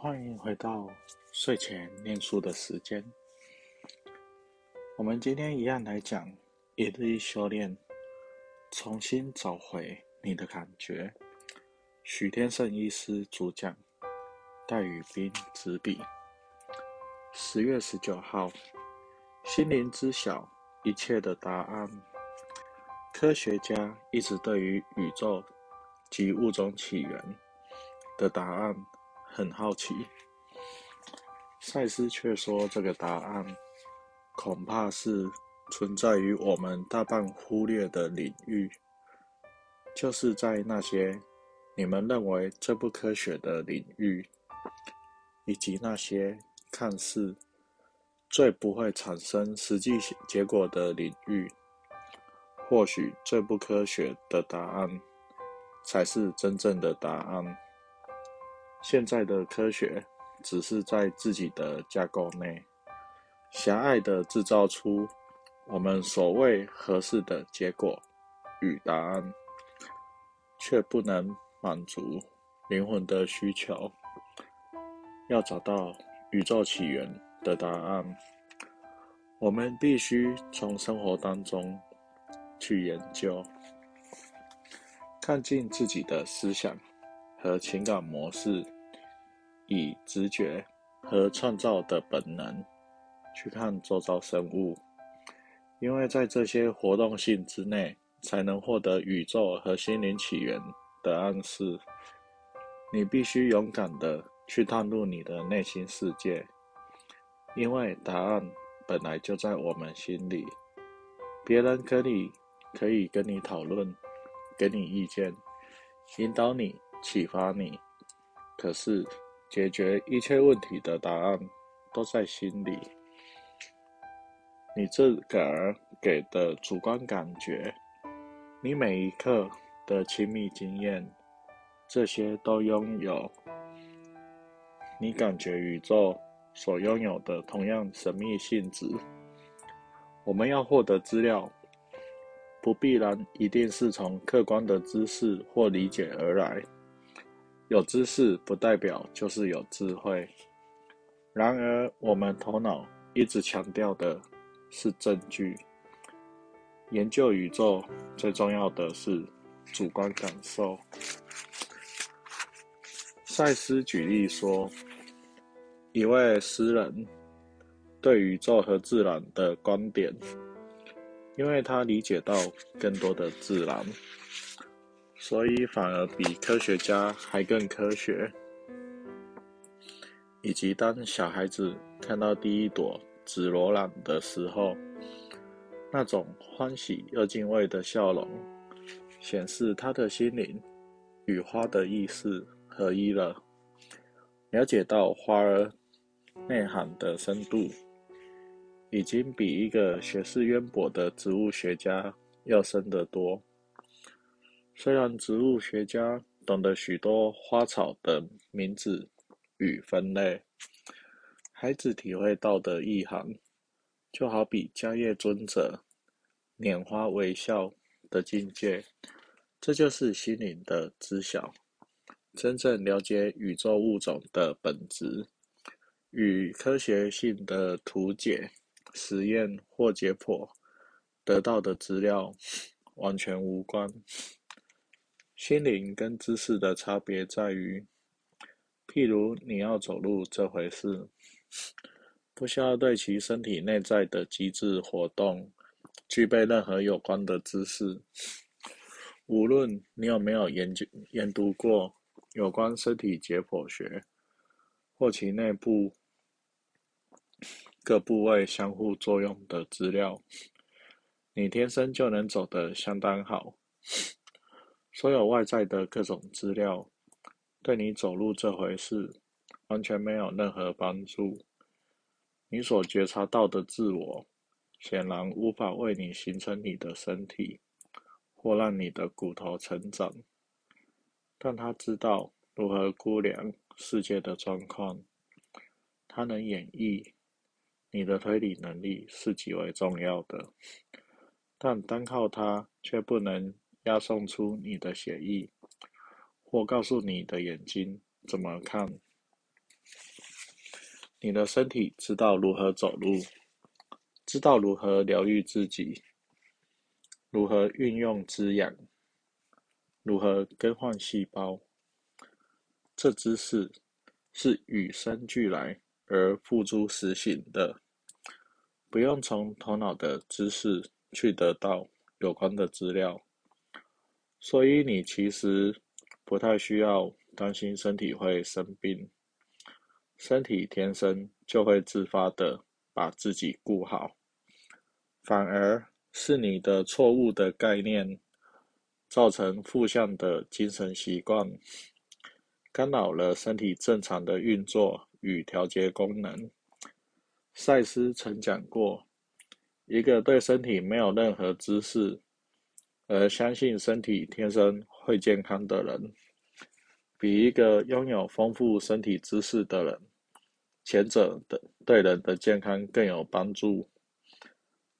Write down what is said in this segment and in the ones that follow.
欢迎回到睡前念书的时间。我们今天一样来讲一日一修炼，重新找回你的感觉。许天胜医师主讲，戴宇斌执笔。十月十九号，心灵知晓一切的答案。科学家一直对于宇宙及物种起源的答案很好奇，赛斯却说这个答案恐怕是存在于我们大半忽略的领域，就是在那些你们认为最不科学的领域，以及那些看似最不会产生实际结果的领域。或许最不科学的答案，才是真正的答案。现在的科学只是在自己的架构内，狭隘的制造出我们所谓合适的结果与答案，却不能满足灵魂的需求。要找到宇宙起源的答案，我们必须从生活当中。去研究，看尽自己的思想和情感模式，以直觉和创造的本能去看周遭生物，因为在这些活动性之内，才能获得宇宙和心灵起源的暗示。你必须勇敢的去探入你的内心世界，因为答案本来就在我们心里。别人可以。可以跟你讨论，给你意见，引导你，启发你。可是，解决一切问题的答案都在心里。你自个儿给的主观感觉，你每一刻的亲密经验，这些都拥有你感觉宇宙所拥有的同样神秘性质。我们要获得资料。不必然一定是从客观的知识或理解而来，有知识不代表就是有智慧。然而，我们头脑一直强调的是证据。研究宇宙最重要的是主观感受。赛斯举例说，一位诗人对宇宙和自然的观点。因为他理解到更多的自然，所以反而比科学家还更科学。以及当小孩子看到第一朵紫罗兰的时候，那种欢喜又敬畏的笑容，显示他的心灵与花的意识合一了，了解到花儿内涵的深度。已经比一个学识渊博的植物学家要深得多。虽然植物学家懂得许多花草的名字与分类，孩子体会到的意涵，就好比迦叶尊者拈花微笑的境界。这就是心灵的知晓，真正了解宇宙物种的本质，与科学性的图解。实验或解剖得到的资料完全无关。心灵跟知识的差别在于，譬如你要走路这回事，不需要对其身体内在的机制活动具备任何有关的知识。无论你有没有研究研读过有关身体解剖学或其内部。各部位相互作用的资料，你天生就能走得相当好。所有外在的各种资料，对你走路这回事完全没有任何帮助。你所觉察到的自我，显然无法为你形成你的身体，或让你的骨头成长。但他知道如何估量世界的状况，他能演绎。你的推理能力是极为重要的，但单靠它却不能押送出你的血液，或告诉你的眼睛怎么看。你的身体知道如何走路，知道如何疗愈自己，如何运用滋养，如何更换细胞。这知识是与生俱来而付诸实行的，不用从头脑的知识去得到有关的资料，所以你其实不太需要担心身体会生病。身体天生就会自发的把自己顾好，反而是你的错误的概念，造成负向的精神习惯，干扰了身体正常的运作与调节功能。赛斯曾讲过，一个对身体没有任何知识，而相信身体天生会健康的人，比一个拥有丰富身体知识的人。前者的对人的健康更有帮助，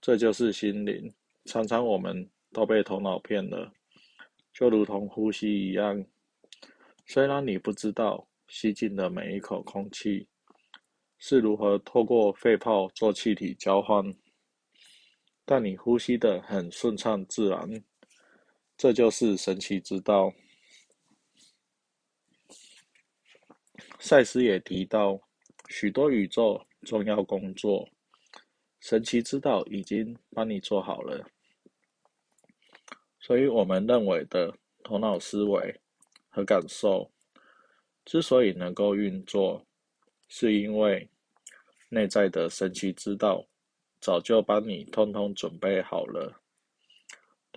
这就是心灵。常常我们都被头脑骗了，就如同呼吸一样。虽然你不知道吸进的每一口空气是如何透过肺泡做气体交换，但你呼吸的很顺畅自然，这就是神奇之道。赛斯也提到。许多宇宙重要工作，神奇之道已经帮你做好了。所以，我们认为的头脑思维和感受之所以能够运作，是因为内在的神奇之道早就帮你通通准备好了。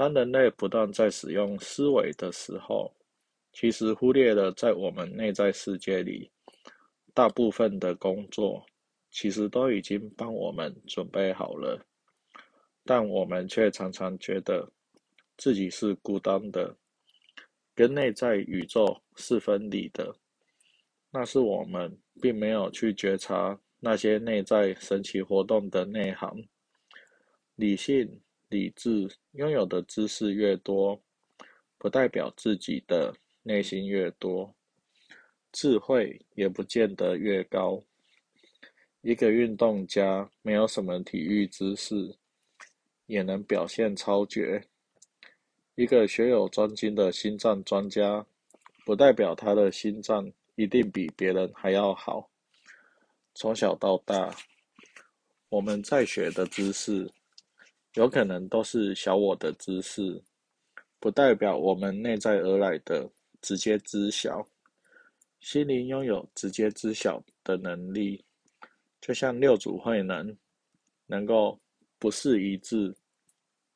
当人类不断在使用思维的时候，其实忽略了在我们内在世界里。大部分的工作其实都已经帮我们准备好了，但我们却常常觉得自己是孤单的，跟内在宇宙是分离的。那是我们并没有去觉察那些内在神奇活动的内涵。理性、理智拥有的知识越多，不代表自己的内心越多。智慧也不见得越高。一个运动家没有什么体育知识，也能表现超绝。一个学有专精的心脏专家，不代表他的心脏一定比别人还要好。从小到大，我们在学的知识，有可能都是小我的知识，不代表我们内在而来的直接知晓。心灵拥有直接知晓的能力，就像六祖慧能，能够不是一致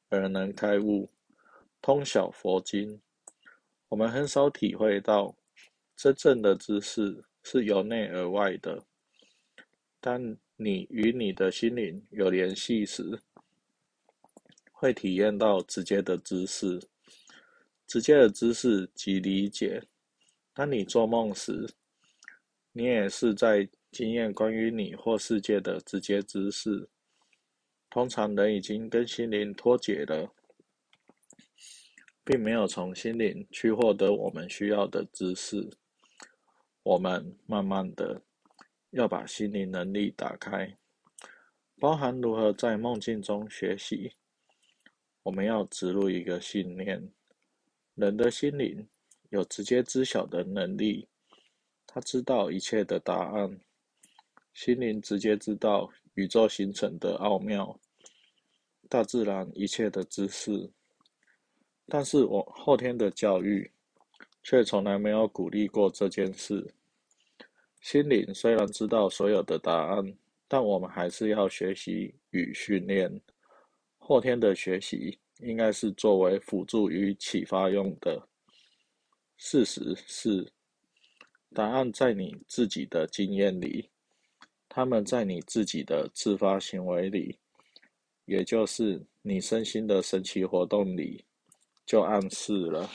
而能开悟，通晓佛经。我们很少体会到，真正的知识是由内而外的。当你与你的心灵有联系时，会体验到直接的知识。直接的知识及理解。当你做梦时，你也是在经验关于你或世界的直接知识。通常人已经跟心灵脱节了，并没有从心灵去获得我们需要的知识。我们慢慢的要把心灵能力打开，包含如何在梦境中学习。我们要植入一个信念：人的心灵。有直接知晓的能力，他知道一切的答案，心灵直接知道宇宙形成的奥妙，大自然一切的知识。但是我后天的教育却从来没有鼓励过这件事。心灵虽然知道所有的答案，但我们还是要学习与训练。后天的学习应该是作为辅助与启发用的。事实是，答案在你自己的经验里，他们在你自己的自发行为里，也就是你身心的神奇活动里，就暗示了。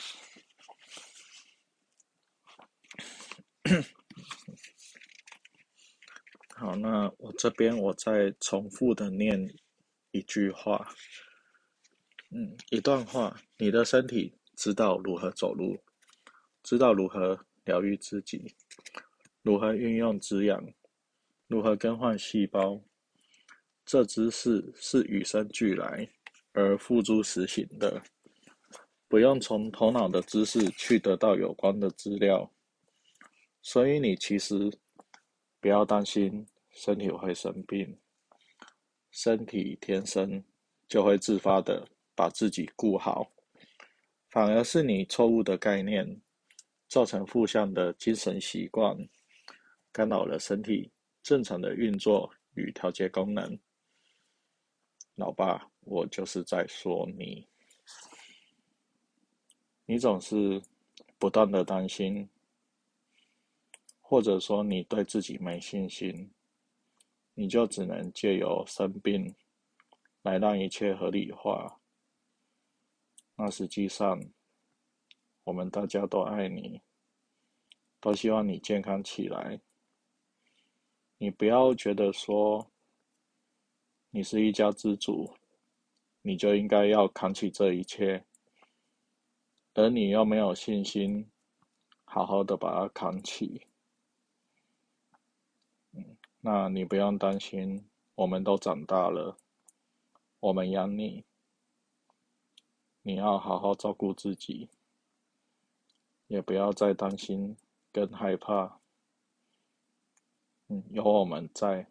好，那我这边我再重复的念一句话，嗯，一段话，你的身体知道如何走路。知道如何疗愈自己，如何运用滋养，如何更换细胞，这知识是与生俱来而付诸实行的，不用从头脑的知识去得到有关的资料。所以你其实不要担心身体会生病，身体天生就会自发的把自己顾好，反而是你错误的概念，造成负向的精神习惯，干扰了身体。正常的运作与调节功能，老爸，我就是在说你，你总是不断的担心，或者说你对自己没信心，你就只能借由生病来让一切合理化。那实际上，我们大家都爱你，都希望你健康起来。你不要觉得说，你是一家之主，你就应该要扛起这一切，而你又没有信心，好好的把它扛起。那你不用担心，我们都长大了，我们养你，你要好好照顾自己，也不要再担心跟害怕。有我们在，